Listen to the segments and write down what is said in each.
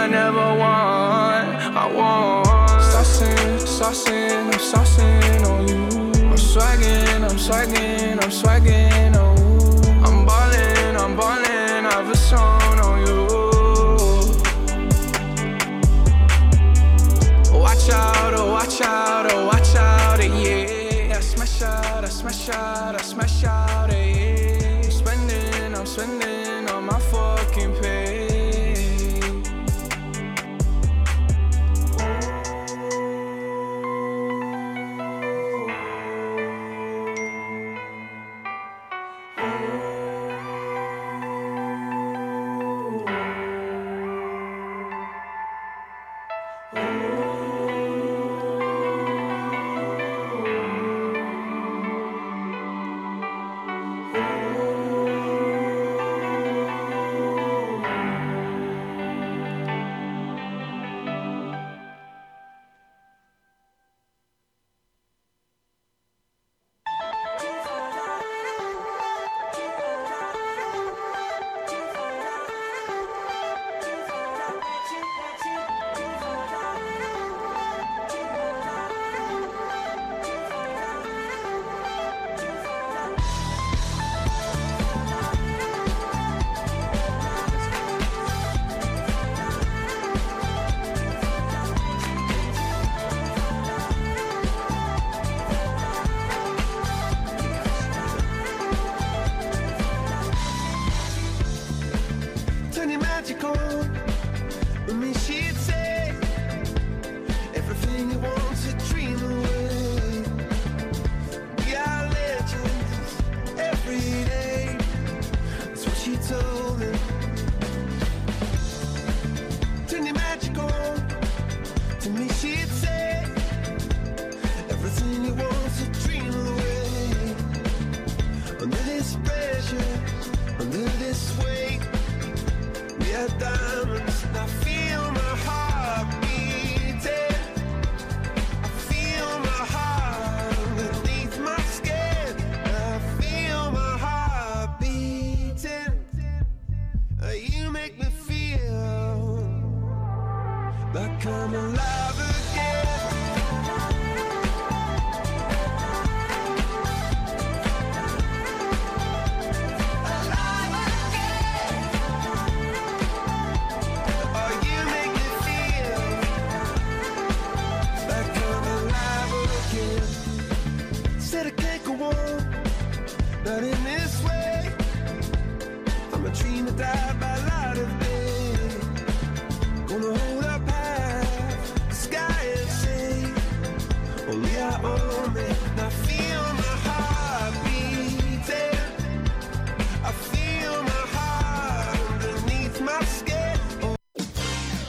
I never want. I want. Saucing, saucing, I'm saucing on you. I'm swagging, I'm swagging, I'm swagging on We're done.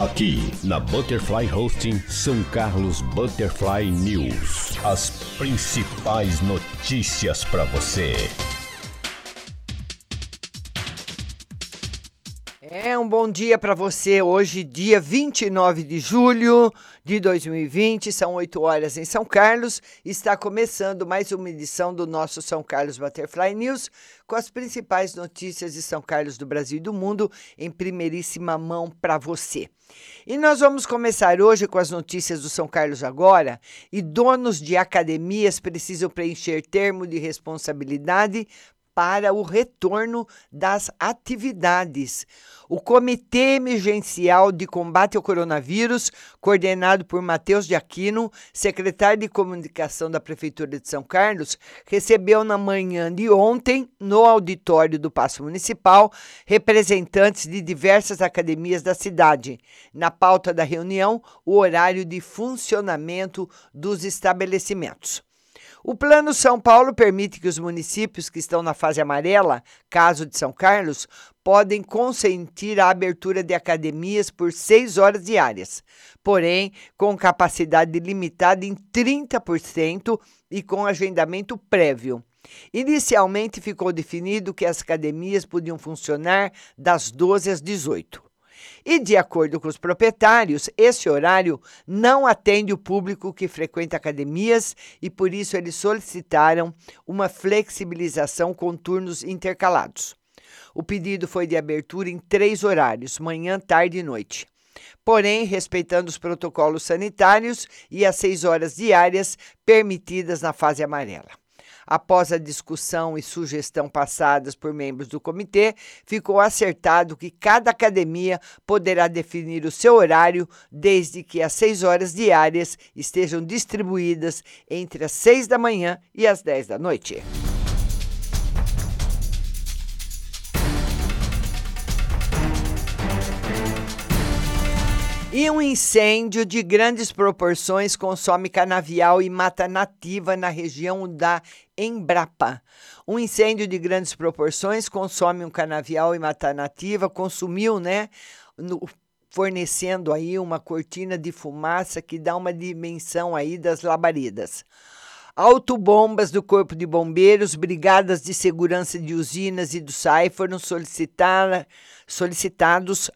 Aqui na Butterfly Hosting São Carlos Butterfly News. As principais notícias para você. Um bom dia para você. Hoje, dia 29 de julho de 2020, são 8 horas em São Carlos. Está começando mais uma edição do nosso São Carlos Butterfly News, com as principais notícias de São Carlos do Brasil e do mundo em primeiríssima mão para você. E nós vamos começar hoje com as notícias do São Carlos agora. E donos de academias precisam preencher termo de responsabilidade para o retorno das atividades. O Comitê Emergencial de Combate ao Coronavírus, coordenado por Matheus de Aquino, secretário de Comunicação da Prefeitura de São Carlos, recebeu na manhã de ontem, no auditório do Paço Municipal, representantes de diversas academias da cidade. Na pauta da reunião, o horário de funcionamento dos estabelecimentos. O Plano São Paulo permite que os municípios que estão na fase amarela, caso de São Carlos, podem consentir a abertura de academias por seis horas diárias, porém com capacidade limitada em 30% e com agendamento prévio. Inicialmente ficou definido que as academias podiam funcionar das 12 às 18. E, de acordo com os proprietários, esse horário não atende o público que frequenta academias e, por isso, eles solicitaram uma flexibilização com turnos intercalados. O pedido foi de abertura em três horários: manhã, tarde e noite. porém respeitando os protocolos sanitários e as seis horas diárias permitidas na fase amarela. Após a discussão e sugestão passadas por membros do comitê, ficou acertado que cada academia poderá definir o seu horário desde que as seis horas diárias estejam distribuídas entre as seis da manhã e as dez da noite. E um incêndio de grandes proporções consome canavial e mata nativa na região da Embrapa. Um incêndio de grandes proporções consome um canavial e mata nativa, consumiu, né? No, fornecendo aí uma cortina de fumaça que dá uma dimensão aí das labaredas. Autobombas do Corpo de Bombeiros, brigadas de segurança de usinas e do SAI foram solicitados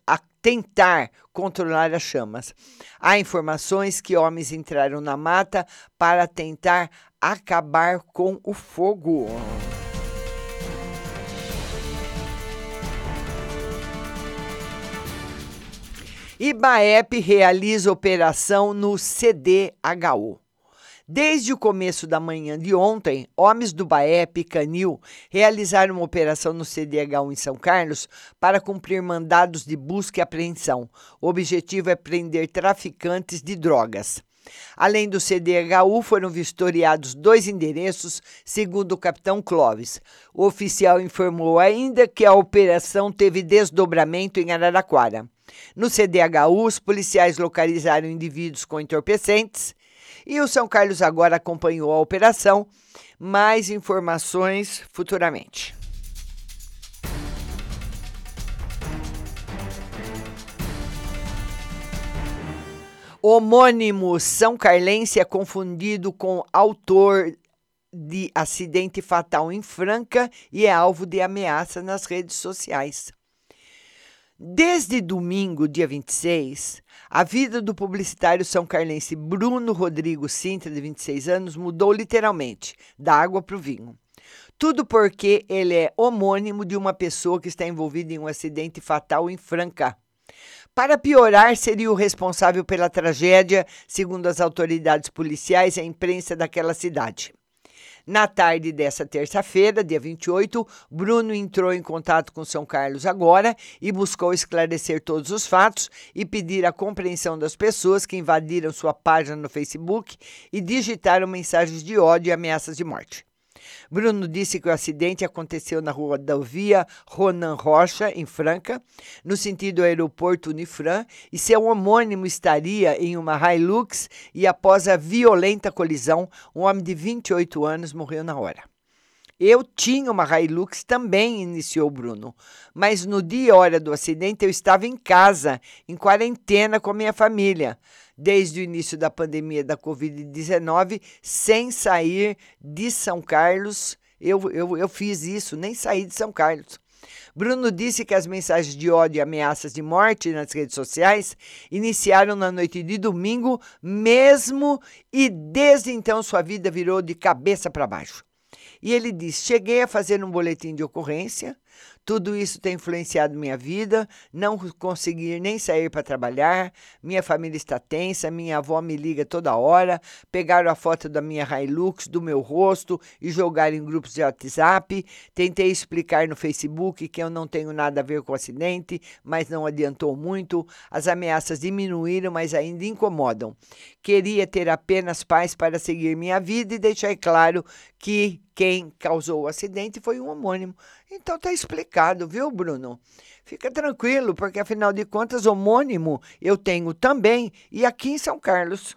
a tentar controlar as chamas. Há informações que homens entraram na mata para tentar acabar com o fogo. Ibaep realiza operação no CDHU. Desde o começo da manhã de ontem, homens do BAEP e Canil realizaram uma operação no CDH1 em São Carlos para cumprir mandados de busca e apreensão. O objetivo é prender traficantes de drogas. Além do CDHU, foram vistoriados dois endereços, segundo o capitão Clóvis. O oficial informou ainda que a operação teve desdobramento em Araraquara. No CDHU, os policiais localizaram indivíduos com entorpecentes e o São Carlos agora acompanhou a operação. Mais informações futuramente. Homônimo São Carlense é confundido com autor de acidente fatal em Franca e é alvo de ameaça nas redes sociais. Desde domingo, dia 26, a vida do publicitário são carlense Bruno Rodrigo Sintra, de 26 anos, mudou literalmente da água para o vinho. Tudo porque ele é homônimo de uma pessoa que está envolvida em um acidente fatal em Franca. Para piorar, seria o responsável pela tragédia, segundo as autoridades policiais e a imprensa daquela cidade. Na tarde dessa terça-feira, dia 28, Bruno entrou em contato com São Carlos agora e buscou esclarecer todos os fatos e pedir a compreensão das pessoas que invadiram sua página no Facebook e digitaram mensagens de ódio e ameaças de morte. Bruno disse que o acidente aconteceu na rodovia Ronan Rocha, em Franca, no sentido aeroporto Unifran, e seu homônimo estaria em uma Hilux e após a violenta colisão, um homem de 28 anos morreu na hora. Eu tinha uma Hilux também, iniciou Bruno, mas no dia e hora do acidente eu estava em casa, em quarentena com a minha família desde o início da pandemia da Covid-19, sem sair de São Carlos. Eu, eu, eu fiz isso, nem saí de São Carlos. Bruno disse que as mensagens de ódio e ameaças de morte nas redes sociais iniciaram na noite de domingo mesmo e desde então sua vida virou de cabeça para baixo. E ele diz: Cheguei a fazer um boletim de ocorrência, tudo isso tem influenciado minha vida, não conseguir nem sair para trabalhar, minha família está tensa, minha avó me liga toda hora, pegaram a foto da minha Hilux, do meu rosto e jogaram em grupos de WhatsApp. Tentei explicar no Facebook que eu não tenho nada a ver com o acidente, mas não adiantou muito. As ameaças diminuíram, mas ainda incomodam. Queria ter apenas paz para seguir minha vida e deixar claro que quem causou o acidente foi um homônimo. Então tá explicado, viu, Bruno? Fica tranquilo, porque afinal de contas, homônimo eu tenho também e aqui em São Carlos.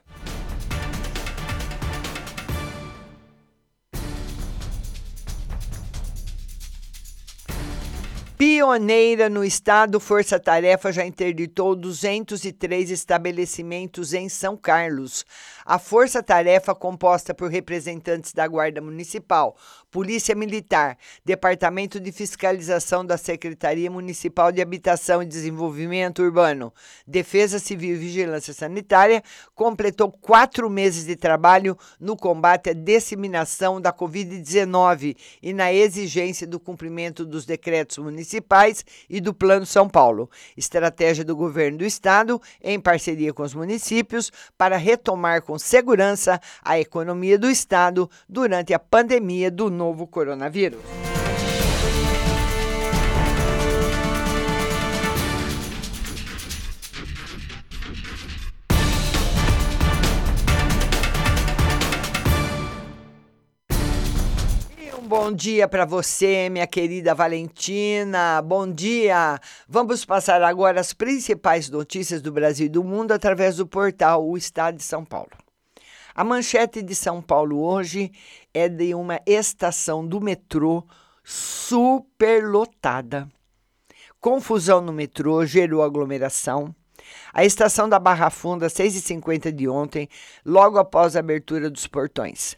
Pioneira no estado, Força Tarefa já interditou 203 estabelecimentos em São Carlos. A Força Tarefa, composta por representantes da Guarda Municipal, Polícia Militar, Departamento de Fiscalização da Secretaria Municipal de Habitação e Desenvolvimento Urbano, Defesa Civil e Vigilância Sanitária, completou quatro meses de trabalho no combate à disseminação da Covid-19 e na exigência do cumprimento dos decretos municipais municipais e do Plano São Paulo. Estratégia do governo do estado, em parceria com os municípios, para retomar com segurança a economia do estado durante a pandemia do novo coronavírus. bom dia para você, minha querida Valentina. Bom dia. Vamos passar agora as principais notícias do Brasil e do mundo através do portal O Estado de São Paulo. A manchete de São Paulo hoje é de uma estação do metrô superlotada. Confusão no metrô gerou aglomeração. A estação da Barra Funda, 6h50 de ontem, logo após a abertura dos portões.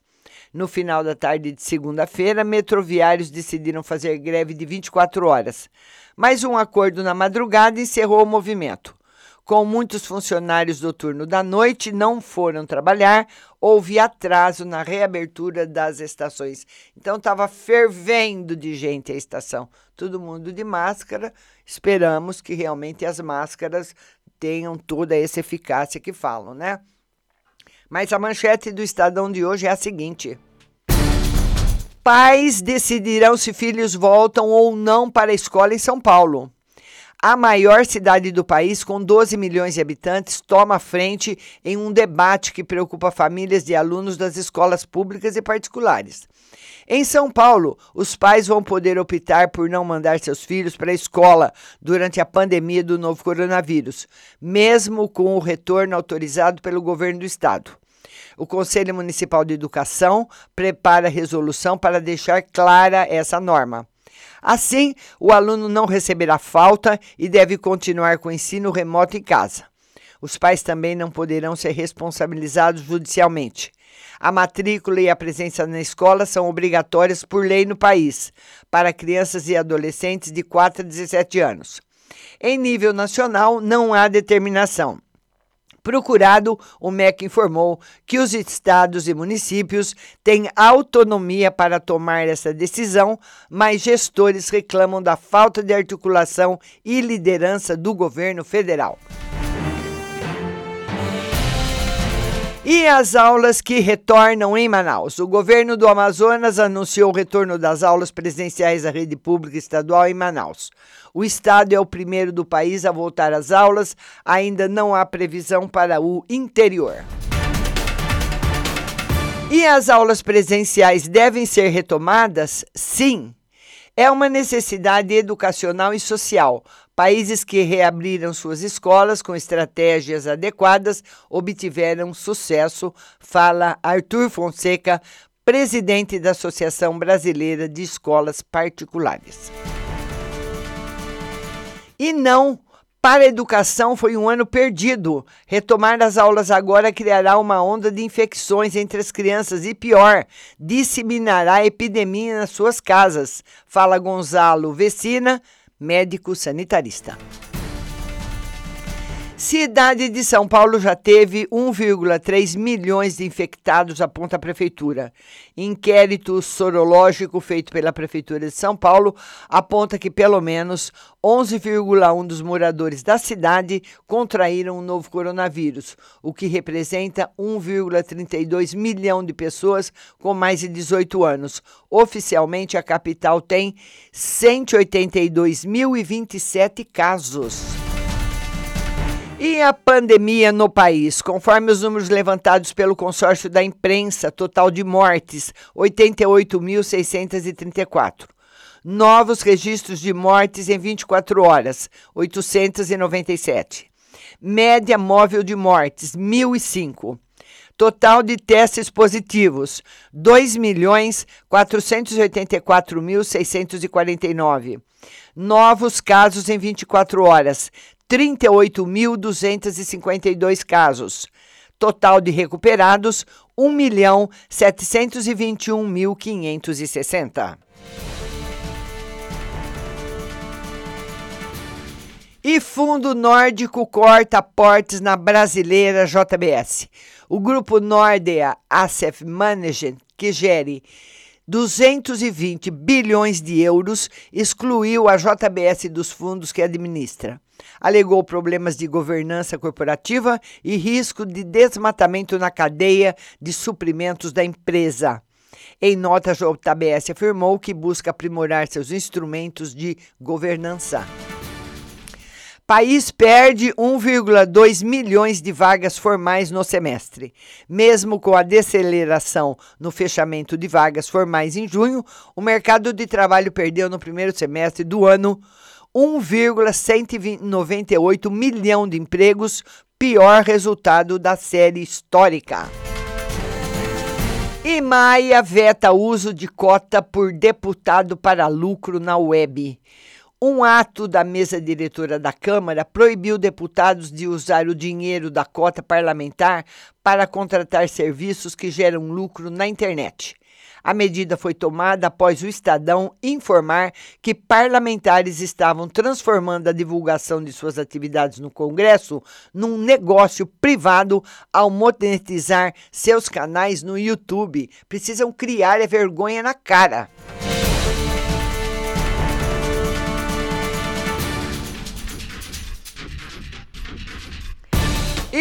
No final da tarde de segunda-feira, metroviários decidiram fazer greve de 24 horas. Mas um acordo na madrugada encerrou o movimento. Com muitos funcionários do turno da noite não foram trabalhar, houve atraso na reabertura das estações. Então estava fervendo de gente a estação. Todo mundo de máscara. Esperamos que realmente as máscaras tenham toda essa eficácia que falam, né? Mas a manchete do Estadão de hoje é a seguinte: Pais decidirão se filhos voltam ou não para a escola em São Paulo. A maior cidade do país, com 12 milhões de habitantes, toma frente em um debate que preocupa famílias de alunos das escolas públicas e particulares. Em São Paulo, os pais vão poder optar por não mandar seus filhos para a escola durante a pandemia do novo coronavírus, mesmo com o retorno autorizado pelo governo do estado. O Conselho Municipal de Educação prepara resolução para deixar clara essa norma. Assim, o aluno não receberá falta e deve continuar com o ensino remoto em casa. Os pais também não poderão ser responsabilizados judicialmente. A matrícula e a presença na escola são obrigatórias por lei no país, para crianças e adolescentes de 4 a 17 anos. Em nível nacional, não há determinação. Procurado, o MEC informou que os estados e municípios têm autonomia para tomar essa decisão, mas gestores reclamam da falta de articulação e liderança do governo federal. E as aulas que retornam em Manaus. O governo do Amazonas anunciou o retorno das aulas presenciais da rede pública estadual em Manaus. O estado é o primeiro do país a voltar às aulas, ainda não há previsão para o interior. E as aulas presenciais devem ser retomadas? Sim. É uma necessidade educacional e social. Países que reabriram suas escolas com estratégias adequadas obtiveram sucesso, fala Arthur Fonseca, presidente da Associação Brasileira de Escolas Particulares. E não, para a educação foi um ano perdido. Retomar as aulas agora criará uma onda de infecções entre as crianças e, pior, disseminará a epidemia nas suas casas, fala Gonzalo Vecina, médico sanitarista. Cidade de São Paulo já teve 1,3 milhões de infectados, aponta a Prefeitura. Inquérito sorológico feito pela Prefeitura de São Paulo aponta que pelo menos 11,1 dos moradores da cidade contraíram o novo coronavírus, o que representa 1,32 milhão de pessoas com mais de 18 anos. Oficialmente, a capital tem 182.027 casos. E a pandemia no país? Conforme os números levantados pelo consórcio da imprensa, total de mortes: 88.634. Novos registros de mortes em 24 horas: 897. Média móvel de mortes: 1.005. Total de testes positivos: 2.484.649. Novos casos em 24 horas: 38.252 casos. Total de recuperados, 1.721.560. E Fundo Nórdico corta portes na brasileira JBS. O grupo Nordea Asset Management, que gere 220 bilhões de euros, excluiu a JBS dos fundos que administra. Alegou problemas de governança corporativa e risco de desmatamento na cadeia de suprimentos da empresa. Em nota, a JBS afirmou que busca aprimorar seus instrumentos de governança. País perde 1,2 milhões de vagas formais no semestre. Mesmo com a deceleração no fechamento de vagas formais em junho, o mercado de trabalho perdeu no primeiro semestre do ano 1,198 milhão de empregos, pior resultado da série histórica. E Maia veta uso de cota por deputado para lucro na web. Um ato da mesa diretora da Câmara proibiu deputados de usar o dinheiro da cota parlamentar para contratar serviços que geram lucro na internet. A medida foi tomada após o Estadão informar que parlamentares estavam transformando a divulgação de suas atividades no Congresso num negócio privado ao monetizar seus canais no YouTube. Precisam criar a vergonha na cara.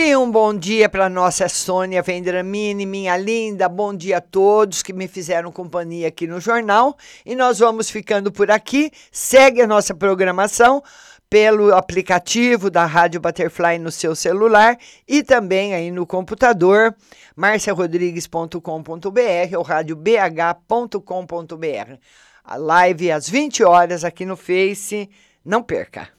E um bom dia para nossa Sônia Vendramini, minha linda. Bom dia a todos que me fizeram companhia aqui no jornal. E nós vamos ficando por aqui. Segue a nossa programação pelo aplicativo da Rádio Butterfly no seu celular e também aí no computador, marciarodrigues.com.br ou radiobh.com.br. A live às 20 horas aqui no Face. Não perca!